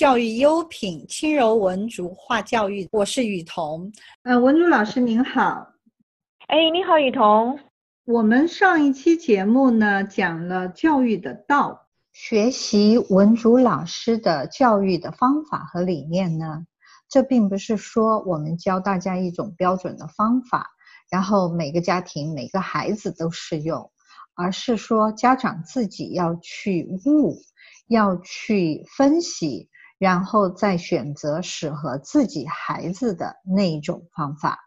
教育优品轻柔文竹化教育，我是雨桐。呃，文竹老师您好。哎，你好，雨桐。我们上一期节目呢讲了教育的道，学习文竹老师的教育的方法和理念呢，这并不是说我们教大家一种标准的方法，然后每个家庭每个孩子都适用，而是说家长自己要去悟。要去分析，然后再选择适合自己孩子的那一种方法。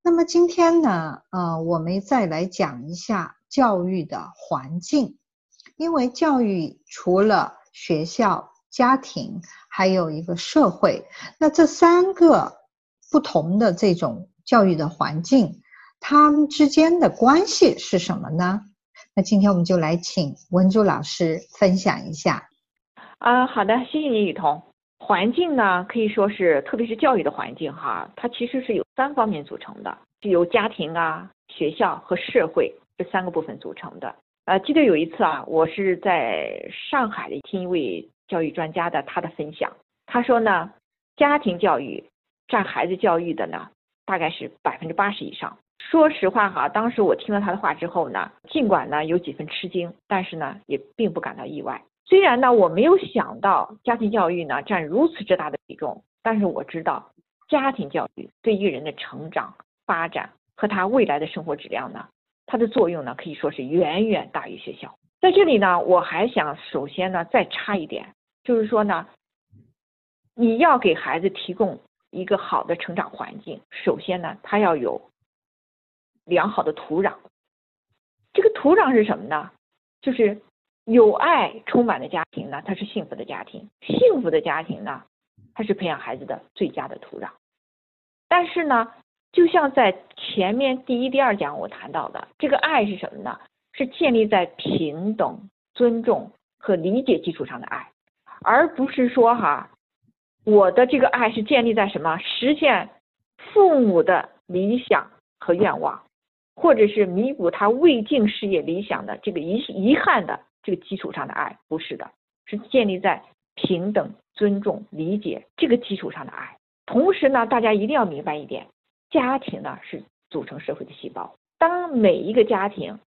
那么今天呢，呃，我们再来讲一下教育的环境，因为教育除了学校、家庭，还有一个社会。那这三个不同的这种教育的环境，它们之间的关系是什么呢？那今天我们就来请文珠老师分享一下。啊，好的，谢谢你，雨桐。环境呢，可以说是，特别是教育的环境哈，它其实是由三方面组成的，是由家庭啊、学校和社会这三个部分组成的。呃，记得有一次啊，我是在上海的听一位教育专家的他的分享，他说呢，家庭教育占孩子教育的呢，大概是百分之八十以上。说实话哈，当时我听了他的话之后呢，尽管呢有几分吃惊，但是呢也并不感到意外。虽然呢我没有想到家庭教育呢占如此之大的比重，但是我知道家庭教育对一个人的成长发展和他未来的生活质量呢，它的作用呢可以说是远远大于学校。在这里呢，我还想首先呢再插一点，就是说呢，你要给孩子提供一个好的成长环境，首先呢他要有。良好的土壤，这个土壤是什么呢？就是有爱充满的家庭呢，它是幸福的家庭；幸福的家庭呢，它是培养孩子的最佳的土壤。但是呢，就像在前面第一、第二讲我谈到的，这个爱是什么呢？是建立在平等、尊重和理解基础上的爱，而不是说哈，我的这个爱是建立在什么实现父母的理想和愿望。或者是弥补他未尽事业理想的这个遗遗憾的这个基础上的爱，不是的，是建立在平等、尊重、理解这个基础上的爱。同时呢，大家一定要明白一点，家庭呢是组成社会的细胞。当每一个家庭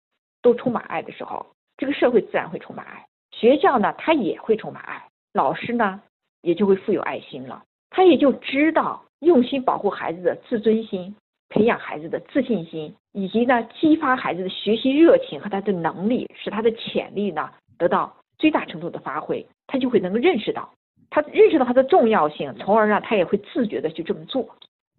都充满爱的时候，这个社会自然会充满爱。学校呢，它也会充满爱，老师呢也就会富有爱心了，他也就知道用心保护孩子的自尊心。培养孩子的自信心，以及呢，激发孩子的学习热情和他的能力，使他的潜力呢得到最大程度的发挥，他就会能够认识到，他认识到它的重要性，从而呢，他也会自觉的去这么做。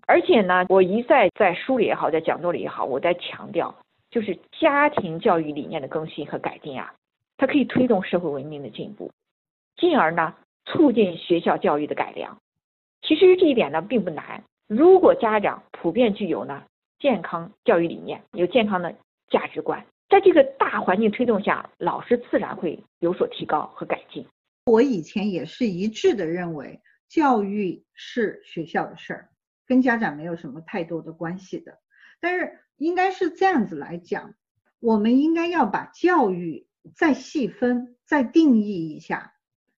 而且呢，我一再在书里也好，在讲座里也好，我在强调，就是家庭教育理念的更新和改进啊，它可以推动社会文明的进步，进而呢，促进学校教育的改良。其实这一点呢，并不难。如果家长普遍具有呢健康教育理念，有健康的价值观，在这个大环境推动下，老师自然会有所提高和改进。我以前也是一致的认为，教育是学校的事儿，跟家长没有什么太多的关系的。但是应该是这样子来讲，我们应该要把教育再细分、再定义一下，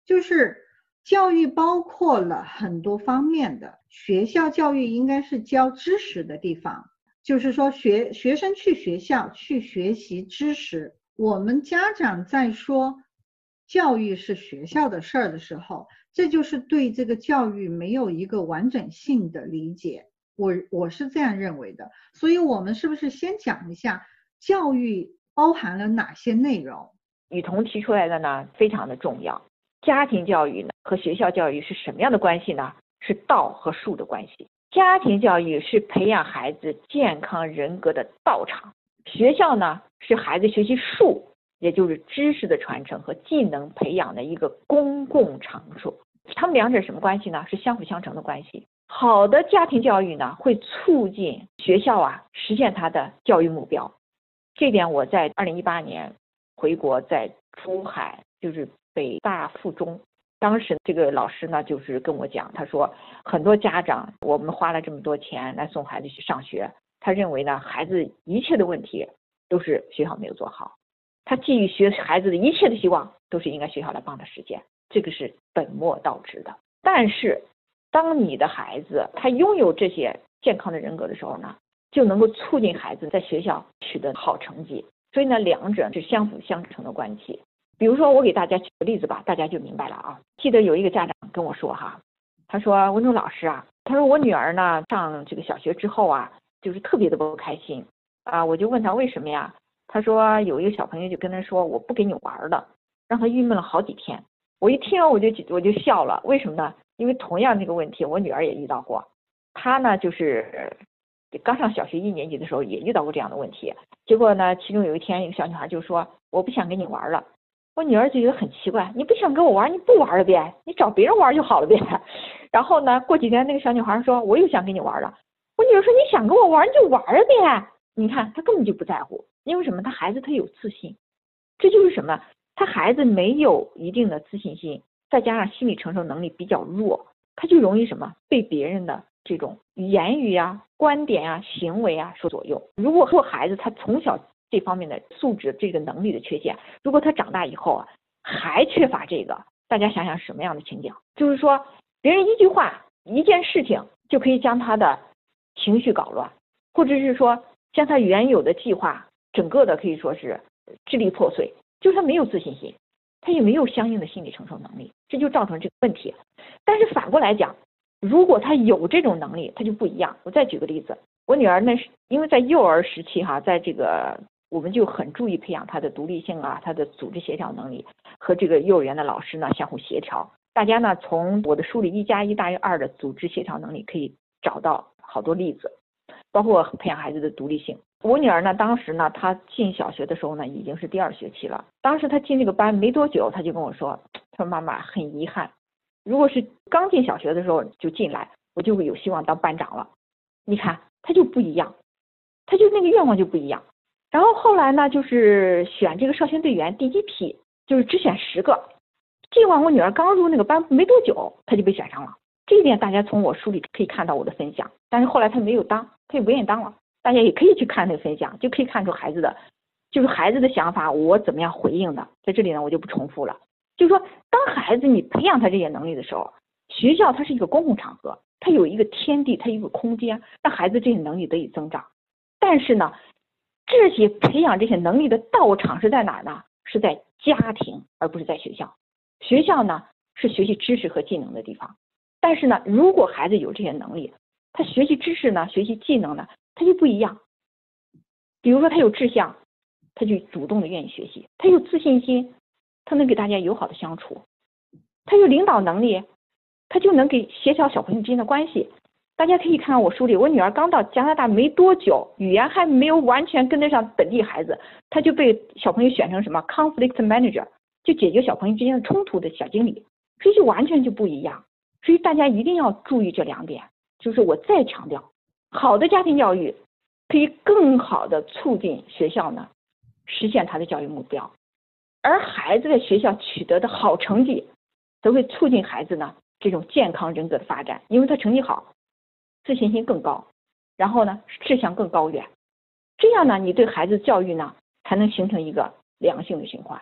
就是。教育包括了很多方面的，学校教育应该是教知识的地方，就是说学学生去学校去学习知识。我们家长在说教育是学校的事儿的时候，这就是对这个教育没有一个完整性的理解。我我是这样认为的，所以我们是不是先讲一下教育包含了哪些内容？雨桐提出来的呢，非常的重要。家庭教育呢和学校教育是什么样的关系呢？是道和术的关系。家庭教育是培养孩子健康人格的道场，学校呢是孩子学习术，也就是知识的传承和技能培养的一个公共场所。他们两者什么关系呢？是相辅相成的关系。好的家庭教育呢，会促进学校啊实现它的教育目标。这点我在二零一八年回国，在珠海就是。北大附中，当时这个老师呢，就是跟我讲，他说很多家长，我们花了这么多钱来送孩子去上学，他认为呢，孩子一切的问题都是学校没有做好，他寄予学孩子的一切的希望都是应该学校来帮他实现。这个是本末倒置的。但是，当你的孩子他拥有这些健康的人格的时候呢，就能够促进孩子在学校取得好成绩。所以呢，两者是相辅相成的关系。比如说，我给大家举个例子吧，大家就明白了啊。记得有一个家长跟我说哈，他说文忠老师啊，他说我女儿呢上这个小学之后啊，就是特别的不开心啊。我就问他为什么呀？他说有一个小朋友就跟他说我不给你玩了，让他郁闷了好几天。我一听我就我就笑了，为什么呢？因为同样这个问题我女儿也遇到过，她呢就是刚上小学一年级的时候也遇到过这样的问题。结果呢，其中有一天一个小女孩就说我不想跟你玩了。我女儿就觉得很奇怪，你不想跟我玩，你不玩了呗，你找别人玩就好了呗。然后呢，过几天那个小女孩说我又想跟你玩了。我女儿说你想跟我玩你就玩呗。你看她根本就不在乎，因为什么？她孩子她有自信，这就是什么？她孩子没有一定的自信心，再加上心理承受能力比较弱，他就容易什么被别人的这种言语呀、观点呀、行为啊所左右。如果说孩子他从小这方面的素质、这个能力的缺陷，如果他长大以后啊还缺乏这个，大家想想什么样的情景？就是说别人一句话、一件事情就可以将他的情绪搞乱，或者是说将他原有的计划整个的可以说是支离破碎。就是他没有自信心，他也没有相应的心理承受能力，这就造成这个问题。但是反过来讲，如果他有这种能力，他就不一样。我再举个例子，我女儿那是因为在幼儿时期哈，在这个我们就很注意培养他的独立性啊，他的组织协调能力和这个幼儿园的老师呢相互协调。大家呢从我的书里一加一大于二的组织协调能力可以找到好多例子，包括培养孩子的独立性。我女儿呢，当时呢，她进小学的时候呢，已经是第二学期了。当时她进这个班没多久，她就跟我说：“她说妈妈很遗憾，如果是刚进小学的时候就进来，我就会有希望当班长了。你看，她就不一样，她就那个愿望就不一样。然后后来呢，就是选这个少先队员第一批，就是只选十个。尽管我女儿刚入那个班没多久，她就被选上了。这一点大家从我书里可以看到我的分享。但是后来她没有当，她也不愿意当了。”大家也可以去看那个分享，就可以看出孩子的，就是孩子的想法，我怎么样回应的，在这里呢我就不重复了。就是说，当孩子你培养他这些能力的时候，学校它是一个公共场合，它有一个天地，它一个空间，让孩子这些能力得以增长。但是呢，这些培养这些能力的道场是在哪儿呢？是在家庭，而不是在学校。学校呢是学习知识和技能的地方，但是呢，如果孩子有这些能力，他学习知识呢，学习技能呢？他就不一样，比如说他有志向，他就主动的愿意学习；他有自信心，他能给大家友好的相处；他有领导能力，他就能给协调小朋友之间的关系。大家可以看看我书里，我女儿刚到加拿大没多久，语言还没有完全跟得上本地孩子，她就被小朋友选成什么 conflict manager，就解决小朋友之间的冲突的小经理，所以就完全就不一样。所以大家一定要注意这两点，就是我再强调。好的家庭教育可以更好的促进学校呢实现他的教育目标，而孩子在学校取得的好成绩，则会促进孩子呢这种健康人格的发展，因为他成绩好，自信心更高，然后呢志向更高远，这样呢你对孩子教育呢才能形成一个良性的循环。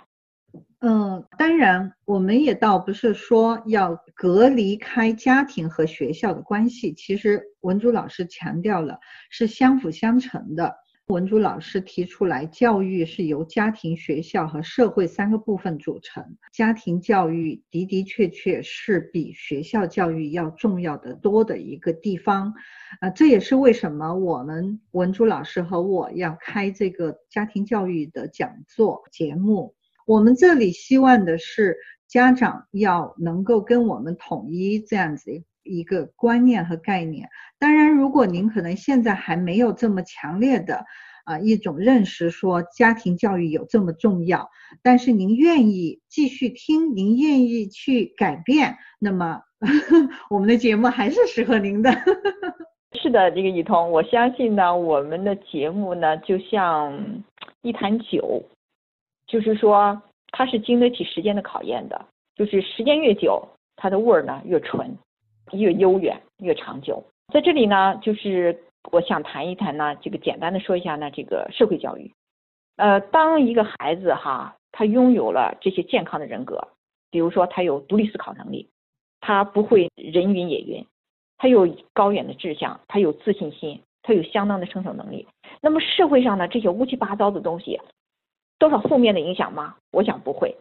嗯，当然，我们也倒不是说要隔离开家庭和学校的关系。其实文竹老师强调了是相辅相成的。文珠老师提出来，教育是由家庭、学校和社会三个部分组成。家庭教育的的确确是比学校教育要重要的多的一个地方。啊，这也是为什么我们文珠老师和我要开这个家庭教育的讲座节目。我们这里希望的是家长要能够跟我们统一这样子一个观念和概念。当然，如果您可能现在还没有这么强烈的啊一种认识，说家庭教育有这么重要，但是您愿意继续听，您愿意去改变，那么 我们的节目还是适合您的。是的，这个雨桐，我相信呢，我们的节目呢就像一坛酒。就是说，它是经得起时间的考验的。就是时间越久，它的味儿呢越纯，越悠远，越长久。在这里呢，就是我想谈一谈呢，这个简单的说一下呢，这个社会教育。呃，当一个孩子哈，他拥有了这些健康的人格，比如说他有独立思考能力，他不会人云也云，他有高远的志向，他有自信心，他有相当的承受能力。那么社会上呢这些乌七八糟的东西，多少负面的影响吗？我想不会。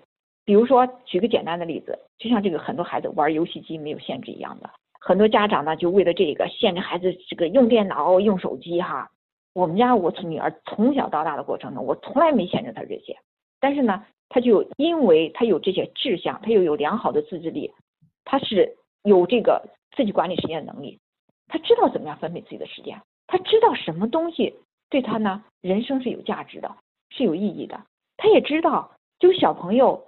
比如说举个简单的例子，就像这个很多孩子玩游戏机没有限制一样的，很多家长呢就为了这个限制孩子这个用电脑、用手机哈。我们家我从女儿从小到大的过程中，我从来没限制她这些，但是呢，她就因为她有这些志向，她又有良好的自制力，她是有这个自己管理时间的能力，她知道怎么样分配自己的时间，她知道什么东西对她呢人生是有价值的，是有意义的，她也知道，就小朋友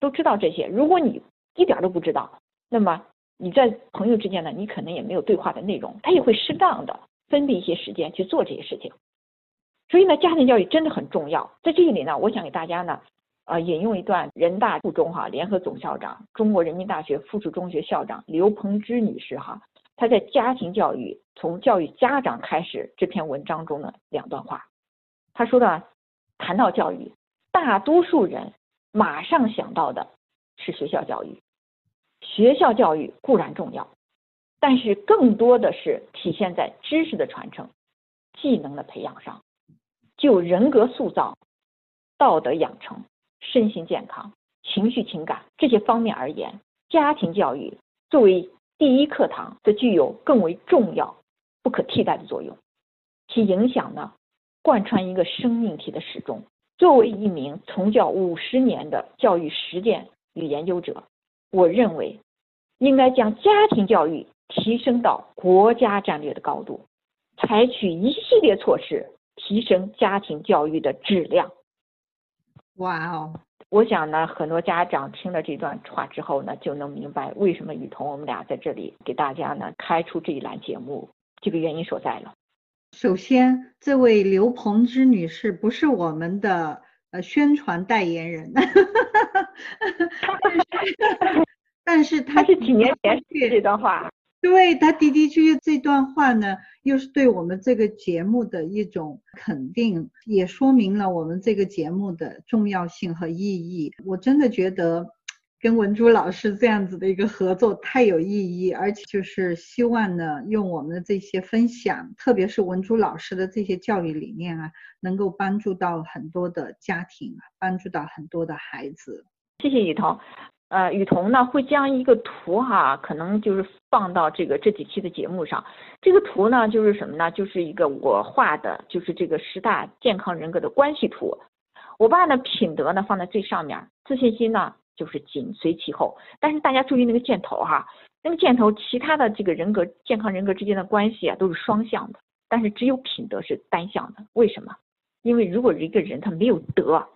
都知道这些。如果你一点都不知道，那么你在朋友之间呢，你可能也没有对话的内容，他也会适当的。分配一些时间去做这些事情，所以呢，家庭教育真的很重要。在这里呢，我想给大家呢，呃，引用一段人大附中哈联合总校长、中国人民大学附属中学校长刘鹏之女士哈，她在《家庭教育从教育家长开始》这篇文章中的两段话。她说的，谈到教育，大多数人马上想到的是学校教育，学校教育固然重要。但是更多的是体现在知识的传承、技能的培养上。就人格塑造、道德养成、身心健康、情绪情感这些方面而言，家庭教育作为第一课堂，则具有更为重要、不可替代的作用。其影响呢，贯穿一个生命体的始终。作为一名从教五十年的教育实践与研究者，我认为应该将家庭教育。提升到国家战略的高度，采取一系列措施提升家庭教育的质量。哇哦！我想呢，很多家长听了这段话之后呢，就能明白为什么雨桐我们俩在这里给大家呢开出这一栏节目，这个原因所在了。首先，这位刘鹏之女士不是我们的呃宣传代言人，但是她是几年前说这段话。对她的的确确这段话呢，又是对我们这个节目的一种肯定，也说明了我们这个节目的重要性和意义。我真的觉得跟文珠老师这样子的一个合作太有意义，而且就是希望呢，用我们的这些分享，特别是文珠老师的这些教育理念啊，能够帮助到很多的家庭，帮助到很多的孩子。谢谢雨桐。呃，雨桐呢会将一个图哈，可能就是放到这个这几期的节目上。这个图呢就是什么呢？就是一个我画的，就是这个十大健康人格的关系图。我把呢品德呢放在最上面，自信心呢就是紧随其后。但是大家注意那个箭头哈，那个箭头其他的这个人格健康人格之间的关系啊都是双向的，但是只有品德是单向的。为什么？因为如果一个人他没有德，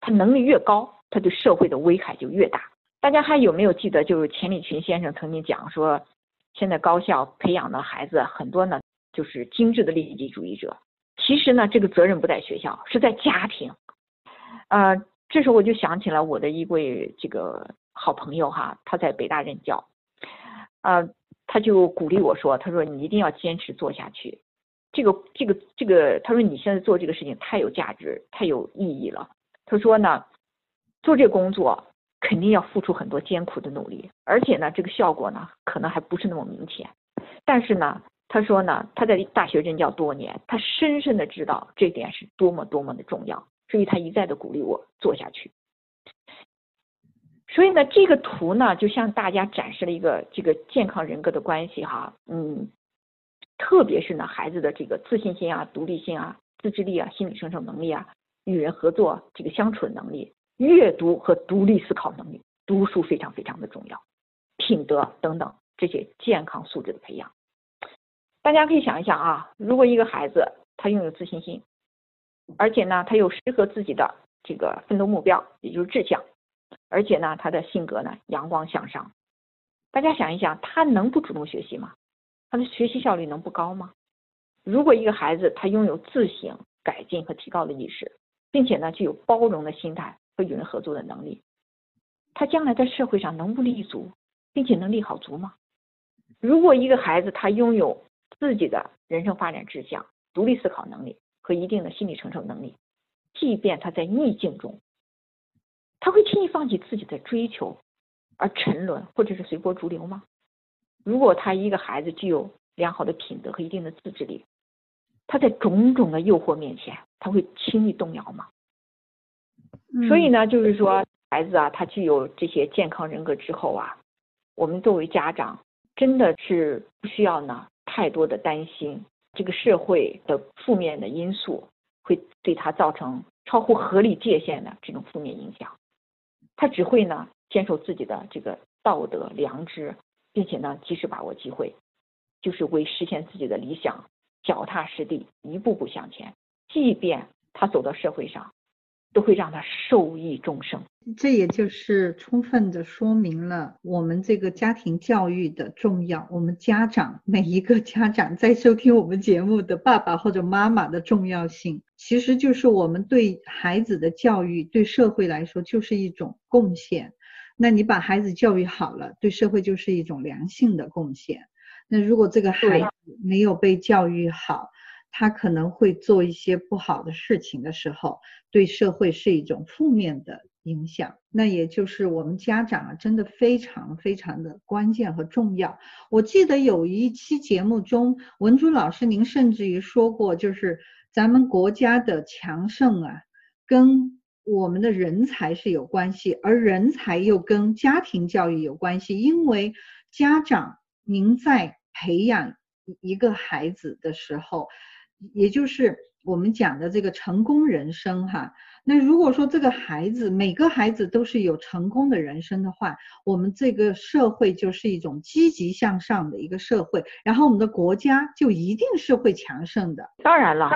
他能力越高。他对社会的危害就越大。大家还有没有记得，就是钱理群先生曾经讲说，现在高校培养的孩子很多呢，就是精致的利己主义者。其实呢，这个责任不在学校，是在家庭。呃，这时候我就想起了我的一位这个好朋友哈，他在北大任教，呃，他就鼓励我说，他说你一定要坚持做下去。这个这个这个，他说你现在做这个事情太有价值，太有意义了。他说呢。做这工作肯定要付出很多艰苦的努力，而且呢，这个效果呢可能还不是那么明显。但是呢，他说呢，他在大学任教多年，他深深的知道这点是多么多么的重要，所以他一再的鼓励我做下去。所以呢，这个图呢就向大家展示了一个这个健康人格的关系哈，嗯，特别是呢孩子的这个自信心啊、独立性啊、自制力啊、心理承受能力啊、与人合作这个相处的能力。阅读和独立思考能力，读书非常非常的重要，品德等等这些健康素质的培养。大家可以想一想啊，如果一个孩子他拥有自信心，而且呢他有适合自己的这个奋斗目标，也就是志向，而且呢他的性格呢阳光向上，大家想一想，他能不主动学习吗？他的学习效率能不高吗？如果一个孩子他拥有自省、改进和提高的意识，并且呢具有包容的心态。和与人合作的能力，他将来在社会上能不立足，并且能立好足吗？如果一个孩子他拥有自己的人生发展志向、独立思考能力和一定的心理承受能力，即便他在逆境中，他会轻易放弃自己的追求而沉沦，或者是随波逐流吗？如果他一个孩子具有良好的品德和一定的自制力，他在种种的诱惑面前，他会轻易动摇吗？所以呢，就是说，孩子啊，他具有这些健康人格之后啊，我们作为家长，真的是不需要呢太多的担心这个社会的负面的因素会对他造成超乎合理界限的这种负面影响。他只会呢坚守自己的这个道德良知，并且呢及时把握机会，就是为实现自己的理想，脚踏实地，一步步向前。即便他走到社会上。都会让他受益终生，这也就是充分的说明了我们这个家庭教育的重要。我们家长每一个家长在收听我们节目的爸爸或者妈妈的重要性，其实就是我们对孩子的教育对社会来说就是一种贡献。那你把孩子教育好了，对社会就是一种良性的贡献。那如果这个孩子没有被教育好，他可能会做一些不好的事情的时候，对社会是一种负面的影响。那也就是我们家长啊，真的非常非常的关键和重要。我记得有一期节目中，文珠老师您甚至于说过，就是咱们国家的强盛啊，跟我们的人才是有关系，而人才又跟家庭教育有关系。因为家长您在培养一个孩子的时候，也就是我们讲的这个成功人生哈，那如果说这个孩子每个孩子都是有成功的人生的话，我们这个社会就是一种积极向上的一个社会，然后我们的国家就一定是会强盛的。当然了，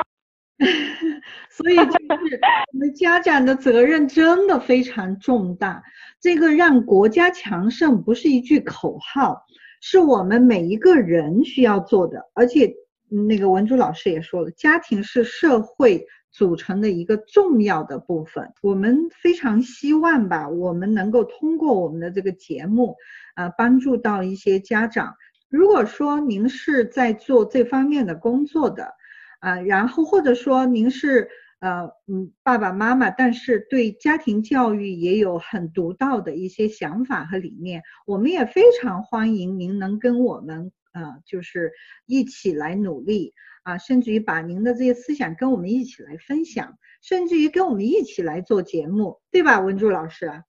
所以就是我们家长的责任真的非常重大。这个让国家强盛不是一句口号，是我们每一个人需要做的，而且。那个文珠老师也说了，家庭是社会组成的一个重要的部分。我们非常希望吧，我们能够通过我们的这个节目，啊，帮助到一些家长。如果说您是在做这方面的工作的，啊，然后或者说您是呃嗯爸爸妈妈，但是对家庭教育也有很独到的一些想法和理念，我们也非常欢迎您能跟我们。啊，就是一起来努力啊，甚至于把您的这些思想跟我们一起来分享，甚至于跟我们一起来做节目，对吧，文柱老师？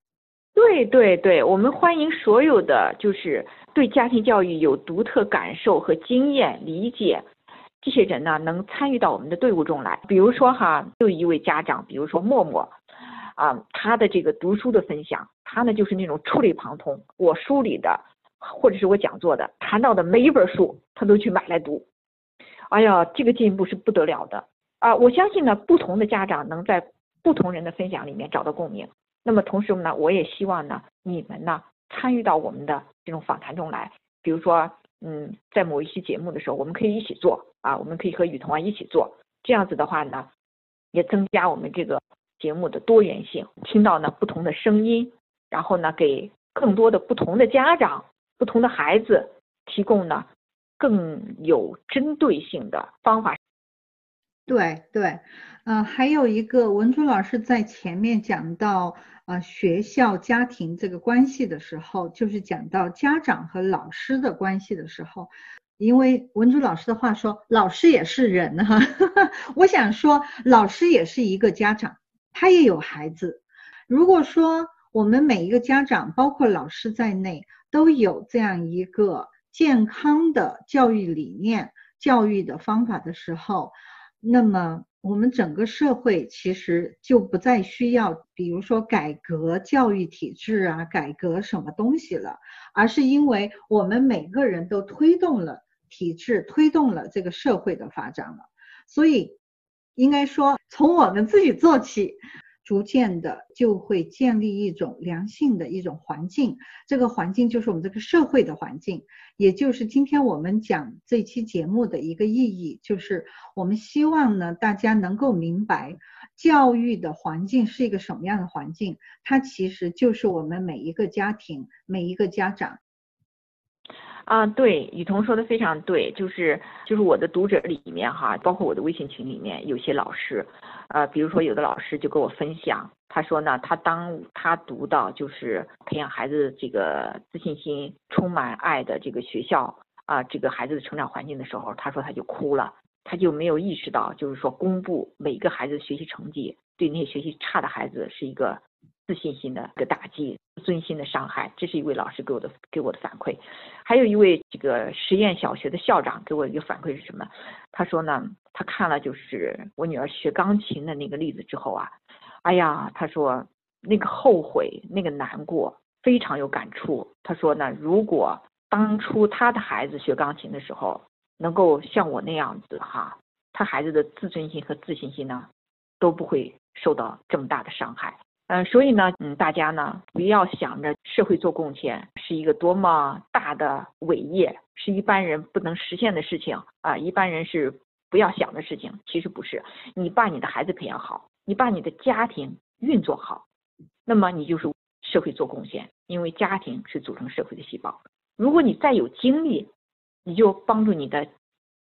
对对对，我们欢迎所有的就是对家庭教育有独特感受和经验理解这些人呢，能参与到我们的队伍中来。比如说哈，有一位家长，比如说默默，啊，他的这个读书的分享，他呢就是那种触类旁通，我书里的。或者是我讲座的谈到的每一本书，他都去买来读。哎呀，这个进步是不得了的啊！我相信呢，不同的家长能在不同人的分享里面找到共鸣。那么同时呢，我也希望呢，你们呢参与到我们的这种访谈中来。比如说，嗯，在某一期节目的时候，我们可以一起做啊，我们可以和雨桐啊一起做。这样子的话呢，也增加我们这个节目的多元性，听到呢不同的声音，然后呢给更多的不同的家长。不同的孩子提供呢更有针对性的方法。对对，呃，还有一个文珠老师在前面讲到呃学校家庭这个关系的时候，就是讲到家长和老师的关系的时候，因为文珠老师的话说，老师也是人哈，我想说老师也是一个家长，他也有孩子。如果说我们每一个家长，包括老师在内，都有这样一个健康的教育理念、教育的方法的时候，那么我们整个社会其实就不再需要，比如说改革教育体制啊，改革什么东西了，而是因为我们每个人都推动了体制，推动了这个社会的发展了，所以应该说从我们自己做起。逐渐的就会建立一种良性的一种环境，这个环境就是我们这个社会的环境，也就是今天我们讲这期节目的一个意义，就是我们希望呢大家能够明白，教育的环境是一个什么样的环境，它其实就是我们每一个家庭每一个家长。啊，对，雨桐说的非常对，就是就是我的读者里面哈，包括我的微信群里面有些老师，呃，比如说有的老师就跟我分享，他说呢，他当他读到就是培养孩子这个自信心、充满爱的这个学校啊，这个孩子的成长环境的时候，他说他就哭了，他就没有意识到，就是说公布每个孩子学习成绩，对那些学习差的孩子是一个。自信心的一个打击，自尊心的伤害，这是一位老师给我的给我的反馈。还有一位这个实验小学的校长给我一个反馈是什么？他说呢，他看了就是我女儿学钢琴的那个例子之后啊，哎呀，他说那个后悔，那个难过，非常有感触。他说呢，如果当初他的孩子学钢琴的时候，能够像我那样子哈，他孩子的自尊心和自信心呢，都不会受到这么大的伤害。嗯，所以呢，嗯，大家呢不要想着社会做贡献是一个多么大的伟业，是一般人不能实现的事情啊，一般人是不要想的事情。其实不是，你把你的孩子培养好，你把你的家庭运作好，那么你就是社会做贡献，因为家庭是组成社会的细胞。如果你再有精力，你就帮助你的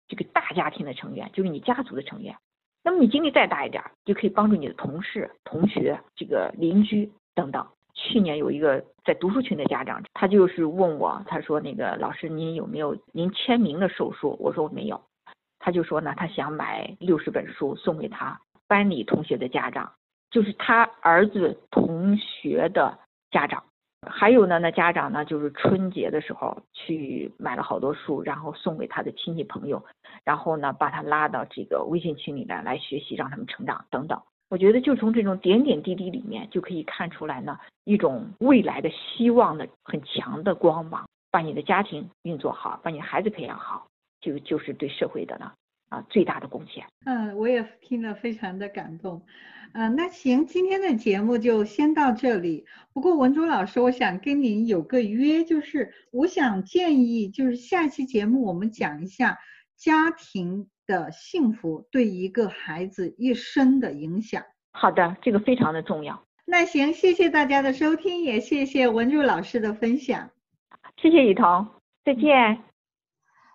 这个大家庭的成员，就是你家族的成员。那么你精力再大一点，就可以帮助你的同事、同学、这个邻居等等。去年有一个在读书群的家长，他就是问我，他说：“那个老师，您有没有您签名的手书？”我说：“我没有。”他就说呢，他想买六十本书送给他班里同学的家长，就是他儿子同学的家长。还有呢，那家长呢，就是春节的时候去买了好多书，然后送给他的亲戚朋友，然后呢，把他拉到这个微信群里来来学习，让他们成长等等。我觉得就从这种点点滴滴里面就可以看出来呢，一种未来的希望的很强的光芒。把你的家庭运作好，把你的孩子培养好，就就是对社会的呢啊最大的贡献。嗯，我也听了非常的感动。嗯，那行，今天的节目就先到这里。不过文竹老师，我想跟您有个约，就是我想建议，就是下期节目我们讲一下家庭的幸福对一个孩子一生的影响。好的，这个非常的重要。那行，谢谢大家的收听，也谢谢文竹老师的分享。谢谢雨桐，再见。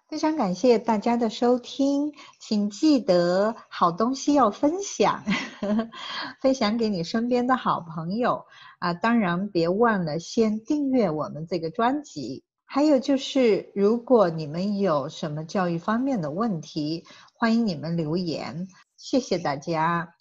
非常感谢大家的收听，请记得好东西要分享，呵 呵分享给你身边的好朋友啊！当然别忘了先订阅我们这个专辑。还有就是，如果你们有什么教育方面的问题，欢迎你们留言。谢谢大家。